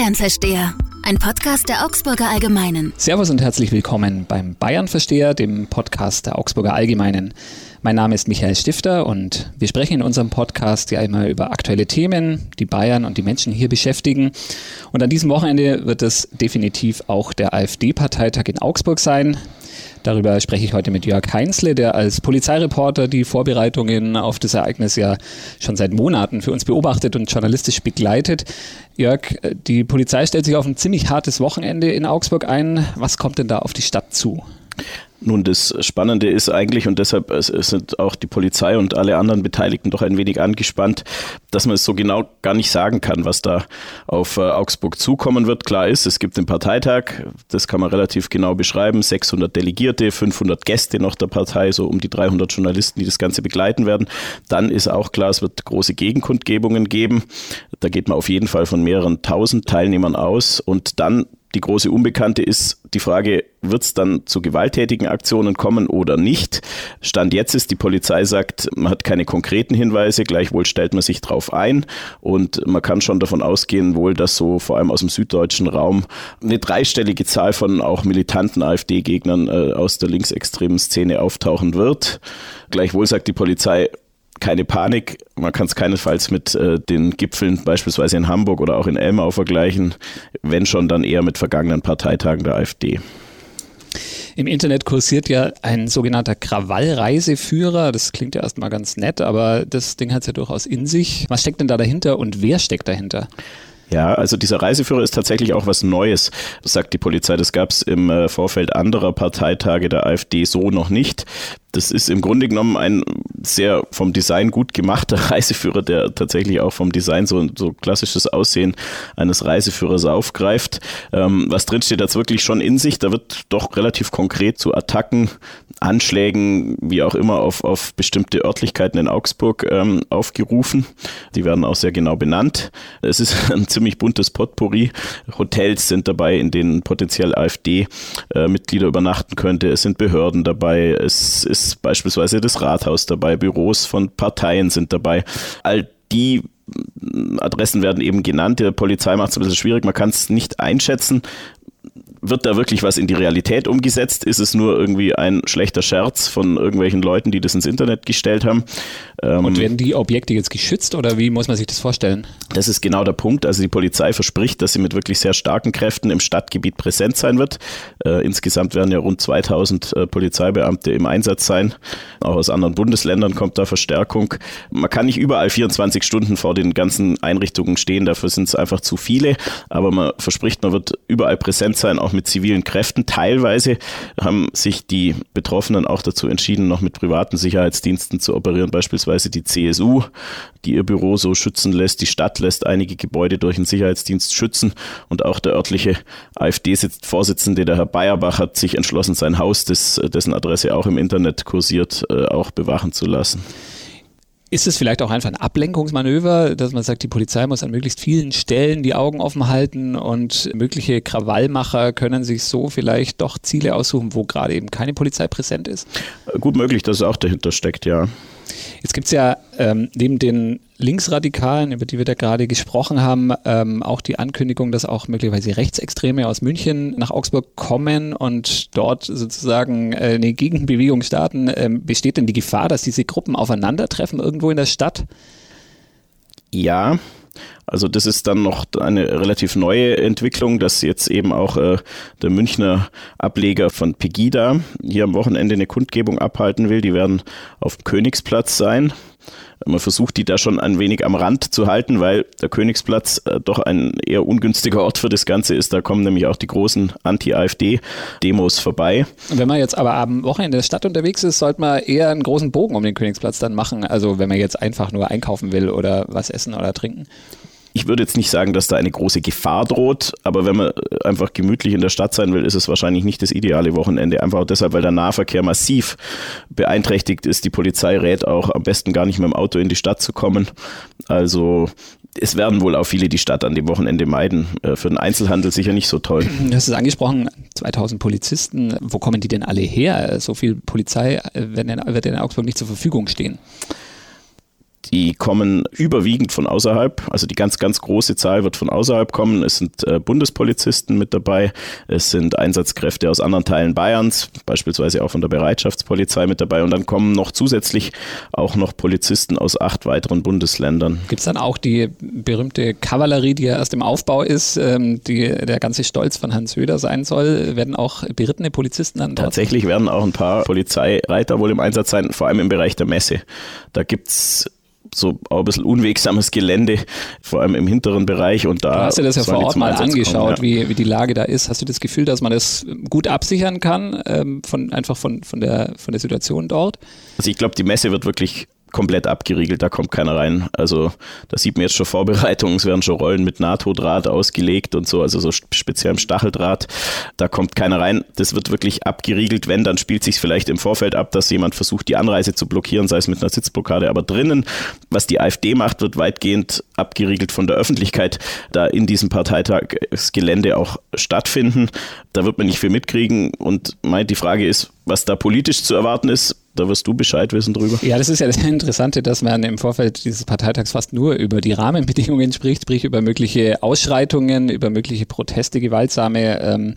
Bayern-Versteher, ein Podcast der Augsburger Allgemeinen. Servus und herzlich willkommen beim Bayern-Versteher, dem Podcast der Augsburger Allgemeinen. Mein Name ist Michael Stifter und wir sprechen in unserem Podcast ja immer über aktuelle Themen, die Bayern und die Menschen hier beschäftigen. Und an diesem Wochenende wird es definitiv auch der AfD-Parteitag in Augsburg sein. Darüber spreche ich heute mit Jörg Heinzle, der als Polizeireporter die Vorbereitungen auf das Ereignis ja schon seit Monaten für uns beobachtet und journalistisch begleitet. Jörg, die Polizei stellt sich auf ein ziemlich hartes Wochenende in Augsburg ein. Was kommt denn da auf die Stadt zu? Nun, das Spannende ist eigentlich, und deshalb sind auch die Polizei und alle anderen Beteiligten doch ein wenig angespannt, dass man es so genau gar nicht sagen kann, was da auf äh, Augsburg zukommen wird. Klar ist, es gibt den Parteitag, das kann man relativ genau beschreiben, 600 Delegierte, 500 Gäste noch der Partei, so um die 300 Journalisten, die das Ganze begleiten werden. Dann ist auch klar, es wird große Gegenkundgebungen geben. Da geht man auf jeden Fall von mehreren tausend Teilnehmern aus. Und dann die große Unbekannte ist die Frage, wird es dann zu gewalttätigen Aktionen kommen oder nicht? Stand jetzt ist, die Polizei sagt, man hat keine konkreten Hinweise, gleichwohl stellt man sich drauf ein und man kann schon davon ausgehen, wohl, dass so vor allem aus dem süddeutschen Raum eine dreistellige Zahl von auch militanten AfD-Gegnern äh, aus der linksextremen Szene auftauchen wird. Gleichwohl sagt die Polizei, keine Panik. Man kann es keinesfalls mit äh, den Gipfeln beispielsweise in Hamburg oder auch in Elmau vergleichen, wenn schon dann eher mit vergangenen Parteitagen der AfD. Im Internet kursiert ja ein sogenannter Krawallreiseführer. Das klingt ja erstmal ganz nett, aber das Ding hat es ja durchaus in sich. Was steckt denn da dahinter und wer steckt dahinter? Ja, also dieser Reiseführer ist tatsächlich auch was Neues, sagt die Polizei. Das gab es im äh, Vorfeld anderer Parteitage der AfD so noch nicht. Das ist im Grunde genommen ein sehr vom Design gut gemachter Reiseführer, der tatsächlich auch vom Design so, so klassisches Aussehen eines Reiseführers aufgreift. Ähm, was drinsteht, hat wirklich schon in sich. Da wird doch relativ konkret zu Attacken, Anschlägen, wie auch immer, auf, auf bestimmte Örtlichkeiten in Augsburg ähm, aufgerufen. Die werden auch sehr genau benannt. Es ist ein ziemlich buntes Potpourri. Hotels sind dabei, in denen potenziell AfD-Mitglieder übernachten könnte. Es sind Behörden dabei. Es ist beispielsweise das Rathaus dabei, Büros von Parteien sind dabei. All die Adressen werden eben genannt. Die Polizei macht es ein bisschen schwierig. Man kann es nicht einschätzen, wird da wirklich was in die Realität umgesetzt? Ist es nur irgendwie ein schlechter Scherz von irgendwelchen Leuten, die das ins Internet gestellt haben? Ähm, Und werden die Objekte jetzt geschützt oder wie muss man sich das vorstellen? Das ist genau der Punkt. Also die Polizei verspricht, dass sie mit wirklich sehr starken Kräften im Stadtgebiet präsent sein wird. Äh, insgesamt werden ja rund 2000 äh, Polizeibeamte im Einsatz sein. Auch aus anderen Bundesländern kommt da Verstärkung. Man kann nicht überall 24 Stunden vor den ganzen Einrichtungen stehen, dafür sind es einfach zu viele. Aber man verspricht, man wird überall präsent sein, auch mit zivilen Kräften. Teilweise haben sich die Betroffenen auch dazu entschieden, noch mit privaten Sicherheitsdiensten zu operieren, beispielsweise die CSU, die ihr Büro so schützen lässt. Die Stadt lässt einige Gebäude durch einen Sicherheitsdienst schützen und auch der örtliche AfD-Vorsitzende, der Herr Bayerbach, hat sich entschlossen, sein Haus, das, dessen Adresse auch im Internet kursiert, äh, auch bewachen zu lassen. Ist es vielleicht auch einfach ein Ablenkungsmanöver, dass man sagt, die Polizei muss an möglichst vielen Stellen die Augen offen halten und mögliche Krawallmacher können sich so vielleicht doch Ziele aussuchen, wo gerade eben keine Polizei präsent ist? Gut möglich, dass es auch dahinter steckt, ja. Jetzt gibt es ja ähm, neben den Linksradikalen, über die wir da gerade gesprochen haben, ähm, auch die Ankündigung, dass auch möglicherweise Rechtsextreme aus München nach Augsburg kommen und dort sozusagen äh, eine Gegenbewegung starten. Ähm, besteht denn die Gefahr, dass diese Gruppen aufeinandertreffen irgendwo in der Stadt? Ja, also das ist dann noch eine relativ neue Entwicklung, dass jetzt eben auch äh, der Münchner Ableger von Pegida hier am Wochenende eine Kundgebung abhalten will. Die werden auf dem Königsplatz sein. Man versucht die da schon ein wenig am Rand zu halten, weil der Königsplatz äh, doch ein eher ungünstiger Ort für das Ganze ist. Da kommen nämlich auch die großen Anti-AfD-Demos vorbei. Wenn man jetzt aber am Wochenende in der Stadt unterwegs ist, sollte man eher einen großen Bogen um den Königsplatz dann machen. Also wenn man jetzt einfach nur einkaufen will oder was essen oder trinken ich würde jetzt nicht sagen, dass da eine große Gefahr droht, aber wenn man einfach gemütlich in der Stadt sein will, ist es wahrscheinlich nicht das ideale Wochenende. Einfach deshalb, weil der Nahverkehr massiv beeinträchtigt ist. Die Polizei rät auch am besten gar nicht mit dem Auto in die Stadt zu kommen. Also es werden wohl auch viele die Stadt an dem Wochenende meiden. Äh, für den Einzelhandel sicher nicht so toll. Du hast es angesprochen, 2000 Polizisten. Wo kommen die denn alle her? So viel Polizei wird in Augsburg nicht zur Verfügung stehen Die kommen überwiegend von außerhalb. Also die ganz, ganz große Zahl wird von außerhalb kommen. Es sind äh, Bundespolizisten mit dabei. Es sind Einsatzkräfte aus anderen Teilen Bayerns, beispielsweise auch von der Bereitschaftspolizei mit dabei. Und dann kommen noch zusätzlich auch noch Polizisten aus acht weiteren Bundesländern. Gibt es dann auch die berühmte Kavallerie, die ja erst im Aufbau ist, ähm, die der ganze Stolz von Herrn Söder sein soll? Werden auch berittene Polizisten dann dort? Tatsächlich werden auch ein paar Polizeireiter wohl im Einsatz sein, vor allem im Bereich der Messe. Da gibt es so auch ein bisschen unwegsames Gelände, vor allem im hinteren Bereich. Und da du hast dir das ja vor Ort mal angeschaut, kommen, ja. wie, wie die Lage da ist. Hast du das Gefühl, dass man das gut absichern kann, ähm, von, einfach von, von, der, von der Situation dort? Also ich glaube, die Messe wird wirklich komplett abgeriegelt, da kommt keiner rein. Also da sieht man jetzt schon Vorbereitungen, es werden schon Rollen mit NATO-Draht ausgelegt und so, also so speziell im Stacheldraht, da kommt keiner rein. Das wird wirklich abgeriegelt, wenn, dann spielt sich vielleicht im Vorfeld ab, dass jemand versucht, die Anreise zu blockieren, sei es mit einer Sitzblockade, aber drinnen, was die AfD macht, wird weitgehend abgeriegelt von der Öffentlichkeit, da in diesem Parteitag das Gelände auch stattfinden. Da wird man nicht viel mitkriegen und meint, die Frage ist, was da politisch zu erwarten ist, da wirst du Bescheid wissen drüber. Ja, das ist ja das Interessante, dass man im Vorfeld dieses Parteitags fast nur über die Rahmenbedingungen spricht, sprich über mögliche Ausschreitungen, über mögliche Proteste, gewaltsame. Ähm,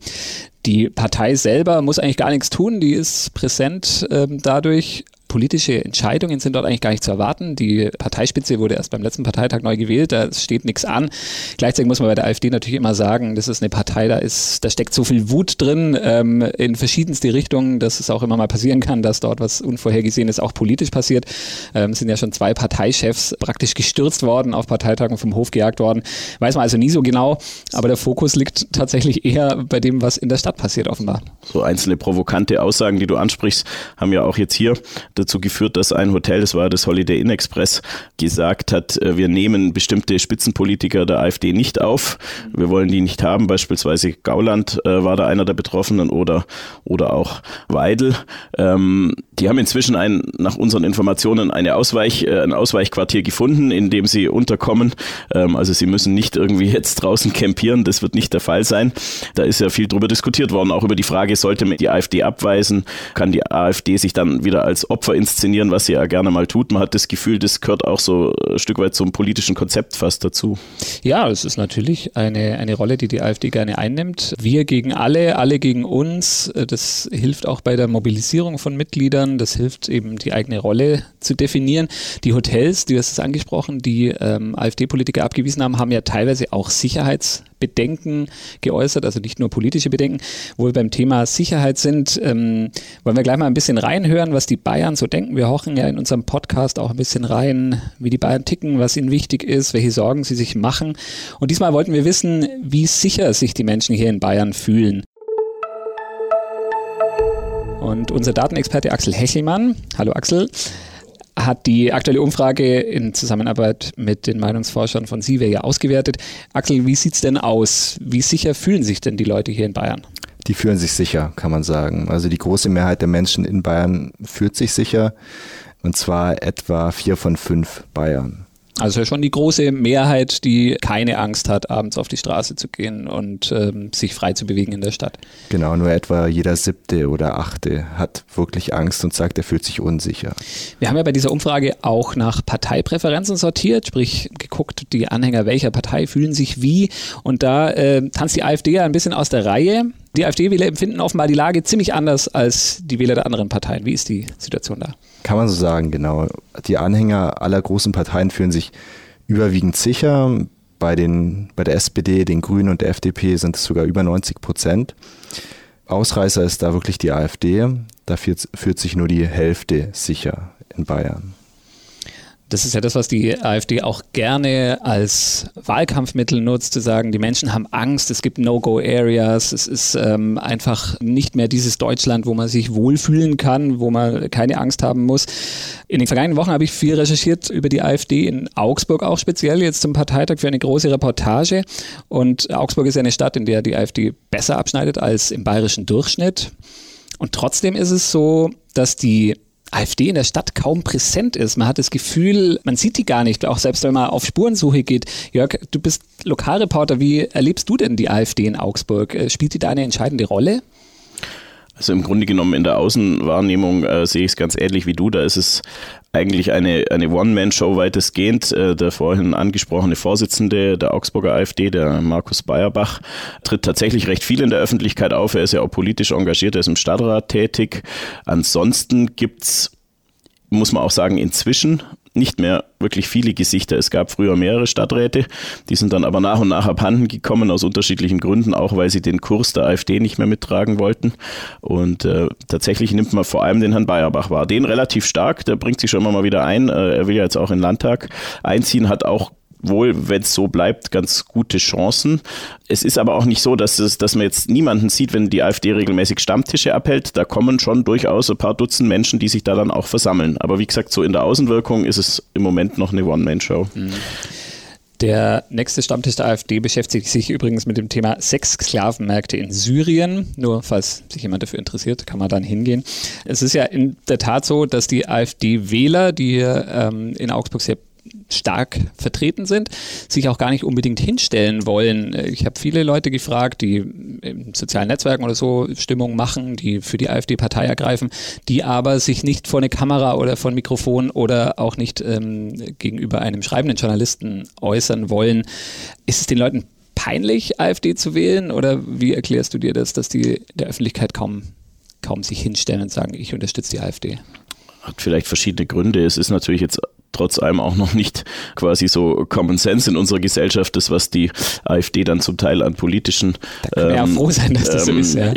die Partei selber muss eigentlich gar nichts tun, die ist präsent ähm, dadurch politische Entscheidungen sind dort eigentlich gar nicht zu erwarten. Die Parteispitze wurde erst beim letzten Parteitag neu gewählt, da steht nichts an. Gleichzeitig muss man bei der AfD natürlich immer sagen, das ist eine Partei, da ist, da steckt so viel Wut drin ähm, in verschiedenste Richtungen, dass es auch immer mal passieren kann, dass dort was Unvorhergesehenes auch politisch passiert. Ähm, sind ja schon zwei Parteichefs praktisch gestürzt worden, auf Parteitagen vom Hof gejagt worden. Weiß man also nie so genau, aber der Fokus liegt tatsächlich eher bei dem, was in der Stadt passiert, offenbar. So einzelne provokante Aussagen, die du ansprichst, haben ja auch jetzt hier dazu geführt, dass ein Hotel, das war das Holiday Inn Express, gesagt hat, äh, wir nehmen bestimmte Spitzenpolitiker der AfD nicht auf. Wir wollen die nicht haben. Beispielsweise Gauland äh, war da einer der Betroffenen oder, oder auch Weidel. Ähm, die haben inzwischen ein, nach unseren Informationen eine Ausweich, äh, ein Ausweichquartier gefunden, in dem sie unterkommen. Ähm, also sie müssen nicht irgendwie jetzt draußen campieren. Das wird nicht der Fall sein. Da ist ja viel drüber diskutiert worden, auch über die Frage, sollte man die AfD abweisen? Kann die AfD sich dann wieder als Opfer inszenieren, was sie ja gerne mal tut. Man hat das Gefühl, das gehört auch so ein Stück weit zum politischen Konzept fast dazu. Ja, es ist natürlich eine, eine Rolle, die die AfD gerne einnimmt. Wir gegen alle, alle gegen uns. Das hilft auch bei der Mobilisierung von Mitgliedern. Das hilft eben, die eigene Rolle zu definieren. Die Hotels, du hast es angesprochen, die ähm, AfD-Politiker abgewiesen haben, haben ja teilweise auch Sicherheits Bedenken geäußert, also nicht nur politische Bedenken. Wo wir beim Thema Sicherheit sind, ähm, wollen wir gleich mal ein bisschen reinhören, was die Bayern so denken. Wir hochen ja in unserem Podcast auch ein bisschen rein, wie die Bayern ticken, was ihnen wichtig ist, welche Sorgen sie sich machen. Und diesmal wollten wir wissen, wie sicher sich die Menschen hier in Bayern fühlen. Und unser Datenexperte Axel Hechelmann, hallo Axel, hat die aktuelle Umfrage in Zusammenarbeit mit den Meinungsforschern von SIVE ja ausgewertet. Axel, wie sieht es denn aus? Wie sicher fühlen sich denn die Leute hier in Bayern? Die fühlen sich sicher, kann man sagen. Also die große Mehrheit der Menschen in Bayern fühlt sich sicher. Und zwar etwa vier von fünf Bayern. Also schon die große Mehrheit, die keine Angst hat, abends auf die Straße zu gehen und ähm, sich frei zu bewegen in der Stadt. Genau, nur etwa jeder siebte oder achte hat wirklich Angst und sagt, er fühlt sich unsicher. Wir haben ja bei dieser Umfrage auch nach Parteipräferenzen sortiert, sprich geguckt, die Anhänger welcher Partei fühlen sich wie. Und da äh, tanzt die AfD ja ein bisschen aus der Reihe. Die AfD-Wähler empfinden offenbar die Lage ziemlich anders als die Wähler der anderen Parteien. Wie ist die Situation da? Kann man so sagen, genau. Die Anhänger aller großen Parteien fühlen sich überwiegend sicher. Bei, den, bei der SPD, den Grünen und der FDP sind es sogar über 90 Prozent. Ausreißer ist da wirklich die AfD. Da fühlt, fühlt sich nur die Hälfte sicher in Bayern. Das ist ja das, was die AfD auch gerne als Wahlkampfmittel nutzt, zu sagen, die Menschen haben Angst, es gibt No-Go-Areas, es ist ähm, einfach nicht mehr dieses Deutschland, wo man sich wohlfühlen kann, wo man keine Angst haben muss. In den vergangenen Wochen habe ich viel recherchiert über die AfD in Augsburg auch speziell, jetzt zum Parteitag für eine große Reportage. Und Augsburg ist ja eine Stadt, in der die AfD besser abschneidet als im bayerischen Durchschnitt. Und trotzdem ist es so, dass die AfD in der Stadt kaum präsent ist. Man hat das Gefühl, man sieht die gar nicht, auch selbst wenn man auf Spurensuche geht. Jörg, du bist Lokalreporter. Wie erlebst du denn die AfD in Augsburg? Äh, spielt die da eine entscheidende Rolle? Also im Grunde genommen in der Außenwahrnehmung äh, sehe ich es ganz ähnlich wie du. Da ist es eigentlich eine, eine One-Man-Show weitestgehend. Äh, der vorhin angesprochene Vorsitzende der Augsburger AfD, der Markus Bayerbach, tritt tatsächlich recht viel in der Öffentlichkeit auf. Er ist ja auch politisch engagiert, er ist im Stadtrat tätig. Ansonsten gibt's muss man auch sagen, inzwischen nicht mehr wirklich viele Gesichter. Es gab früher mehrere Stadträte, die sind dann aber nach und nach abhanden gekommen, aus unterschiedlichen Gründen, auch weil sie den Kurs der AfD nicht mehr mittragen wollten. Und äh, tatsächlich nimmt man vor allem den Herrn Bayerbach wahr. Den relativ stark, der bringt sich schon immer mal wieder ein. Äh, er will ja jetzt auch in den Landtag einziehen, hat auch wohl, wenn es so bleibt, ganz gute Chancen. Es ist aber auch nicht so, dass, es, dass man jetzt niemanden sieht, wenn die AfD regelmäßig Stammtische abhält. Da kommen schon durchaus ein paar Dutzend Menschen, die sich da dann auch versammeln. Aber wie gesagt, so in der Außenwirkung ist es im Moment noch eine One-Man-Show. Mhm. Der nächste Stammtisch der AfD beschäftigt sich übrigens mit dem Thema Sexsklavenmärkte in Syrien. Nur falls sich jemand dafür interessiert, kann man dann hingehen. Es ist ja in der Tat so, dass die AfD-Wähler, die ähm, in Augsburg sehr stark vertreten sind, sich auch gar nicht unbedingt hinstellen wollen. Ich habe viele Leute gefragt, die in sozialen Netzwerken oder so Stimmung machen, die für die AfD-Partei ergreifen, die aber sich nicht vor eine Kamera oder vor ein Mikrofon oder auch nicht ähm, gegenüber einem schreibenden Journalisten äußern wollen. Ist es den Leuten peinlich, AfD zu wählen oder wie erklärst du dir das, dass die der Öffentlichkeit kaum, kaum sich hinstellen und sagen, ich unterstütze die AfD? hat vielleicht verschiedene Gründe. Es ist natürlich jetzt trotz allem auch noch nicht quasi so Common Sense in unserer Gesellschaft, das was die AfD dann zum Teil an politischen ähm, froh sein, dass das ähm, ist, ja.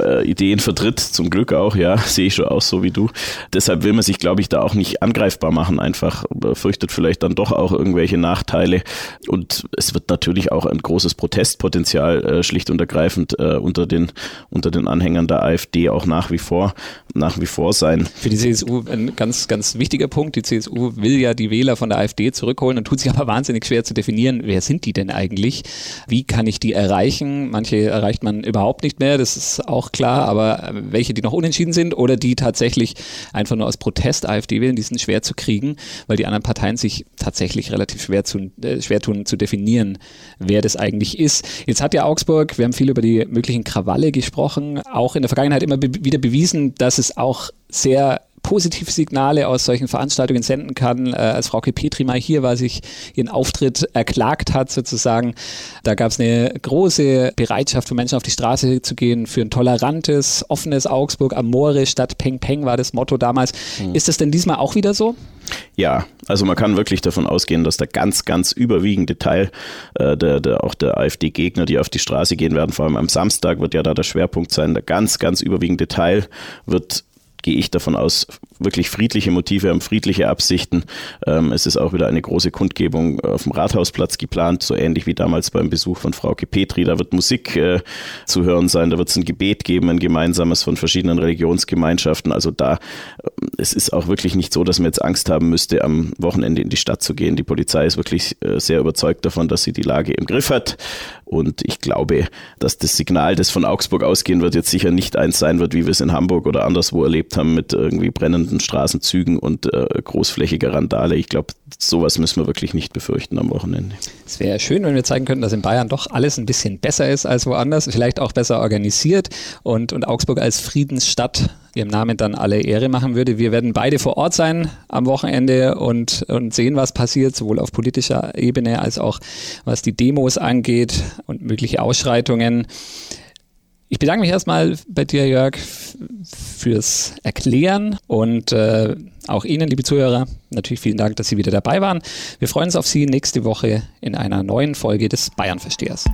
Äh, Ideen vertritt, zum Glück auch, ja, sehe ich schon aus, so wie du. Deshalb will man sich, glaube ich, da auch nicht angreifbar machen, einfach fürchtet vielleicht dann doch auch irgendwelche Nachteile und es wird natürlich auch ein großes Protestpotenzial äh, schlicht und ergreifend äh, unter den unter den Anhängern der AfD auch nach wie vor nach wie vor sein. Für die CSU ein ganz ganz wichtiger Punkt. Die CSU will ja die Wähler von der AfD zurückholen und tut sich aber wahnsinnig schwer zu definieren, wer sind die denn eigentlich? Wie kann ich die erreichen? Manche erreicht man überhaupt nicht mehr, das ist auch klar, aber welche, die noch unentschieden sind oder die tatsächlich einfach nur aus Protest AfD wählen, die sind schwer zu kriegen, weil die anderen Parteien sich tatsächlich relativ schwer, zu, äh, schwer tun zu definieren, wer das eigentlich ist. Jetzt hat ja Augsburg, wir haben viel über die möglichen Krawalle gesprochen, auch in der Vergangenheit immer be wieder bewiesen, dass es auch sehr positive Signale aus solchen Veranstaltungen senden kann. Äh, als Frau Petri mal hier war, sich ihren Auftritt erklagt hat sozusagen, da gab es eine große Bereitschaft von Menschen auf die Straße zu gehen für ein tolerantes, offenes Augsburg, Amore statt Peng Peng war das Motto damals. Mhm. Ist das denn diesmal auch wieder so? Ja, also man kann wirklich davon ausgehen, dass der ganz, ganz überwiegende Teil äh, der, der, auch der AfD-Gegner, die auf die Straße gehen werden, vor allem am Samstag wird ja da der Schwerpunkt sein, der ganz, ganz überwiegende Teil wird gehe ich davon aus, wirklich friedliche Motive haben, friedliche Absichten. Ähm, es ist auch wieder eine große Kundgebung auf dem Rathausplatz geplant, so ähnlich wie damals beim Besuch von Frau Petri. Da wird Musik äh, zu hören sein, da wird es ein Gebet geben, ein gemeinsames von verschiedenen Religionsgemeinschaften. Also da, äh, es ist auch wirklich nicht so, dass man jetzt Angst haben müsste, am Wochenende in die Stadt zu gehen. Die Polizei ist wirklich äh, sehr überzeugt davon, dass sie die Lage im Griff hat. Und ich glaube, dass das Signal, das von Augsburg ausgehen wird, jetzt sicher nicht eins sein wird, wie wir es in Hamburg oder anderswo erlebt haben, mit irgendwie brennenden Straßenzügen und äh, großflächiger Randale. Ich glaube, sowas müssen wir wirklich nicht befürchten am Wochenende. Es wäre schön, wenn wir zeigen könnten, dass in Bayern doch alles ein bisschen besser ist als woanders, vielleicht auch besser organisiert und, und Augsburg als Friedensstadt ihrem Namen dann alle Ehre machen würde. Wir werden beide vor Ort sein am Wochenende und, und sehen, was passiert, sowohl auf politischer Ebene als auch was die Demos angeht und mögliche Ausschreitungen. Ich bedanke mich erstmal bei dir, Jörg, fürs Erklären und äh, auch Ihnen, liebe Zuhörer, natürlich vielen Dank, dass Sie wieder dabei waren. Wir freuen uns auf Sie nächste Woche in einer neuen Folge des Bayern-Verstehers.